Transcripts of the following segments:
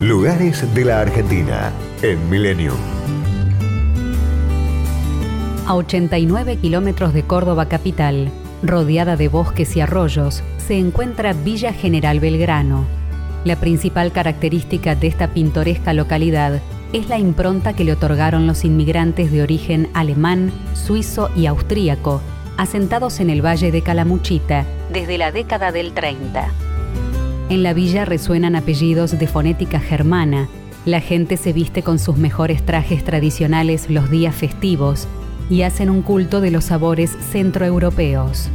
Lugares de la Argentina en Milenio. A 89 kilómetros de Córdoba capital, rodeada de bosques y arroyos, se encuentra Villa General Belgrano. La principal característica de esta pintoresca localidad es la impronta que le otorgaron los inmigrantes de origen alemán, suizo y austríaco, asentados en el valle de Calamuchita desde la década del 30. En la villa resuenan apellidos de fonética germana. La gente se viste con sus mejores trajes tradicionales los días festivos y hacen un culto de los sabores centroeuropeos.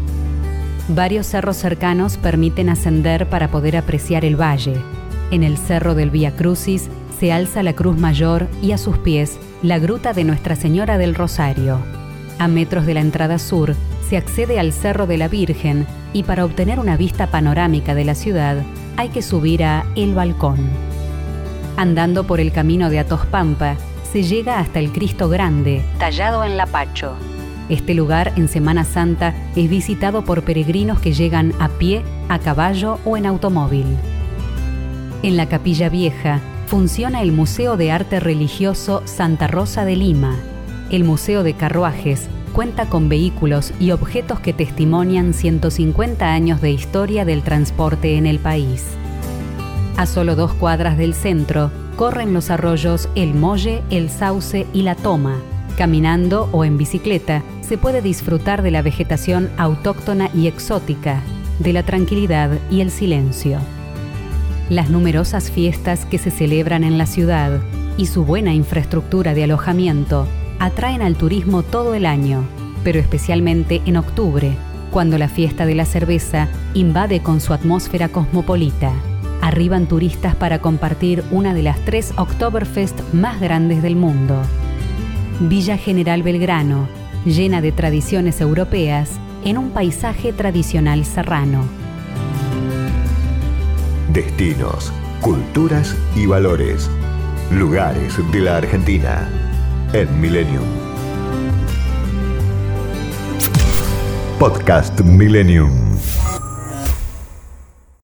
Varios cerros cercanos permiten ascender para poder apreciar el valle. En el cerro del Vía Crucis se alza la Cruz Mayor y a sus pies la gruta de Nuestra Señora del Rosario. A metros de la entrada sur se accede al Cerro de la Virgen y para obtener una vista panorámica de la ciudad hay que subir a El Balcón. Andando por el camino de Atospampa, se llega hasta el Cristo Grande, tallado en Lapacho. Este lugar en Semana Santa es visitado por peregrinos que llegan a pie, a caballo o en automóvil. En la Capilla Vieja funciona el Museo de Arte Religioso Santa Rosa de Lima. El Museo de Carruajes cuenta con vehículos y objetos que testimonian 150 años de historia del transporte en el país. A solo dos cuadras del centro corren los arroyos El Molle, El Sauce y La Toma. Caminando o en bicicleta se puede disfrutar de la vegetación autóctona y exótica, de la tranquilidad y el silencio. Las numerosas fiestas que se celebran en la ciudad y su buena infraestructura de alojamiento atraen al turismo todo el año, pero especialmente en octubre, cuando la fiesta de la cerveza invade con su atmósfera cosmopolita. Arriban turistas para compartir una de las tres Oktoberfest más grandes del mundo. Villa General Belgrano, llena de tradiciones europeas, en un paisaje tradicional serrano. Destinos, culturas y valores. Lugares de la Argentina en Millennium. Podcast Millennium.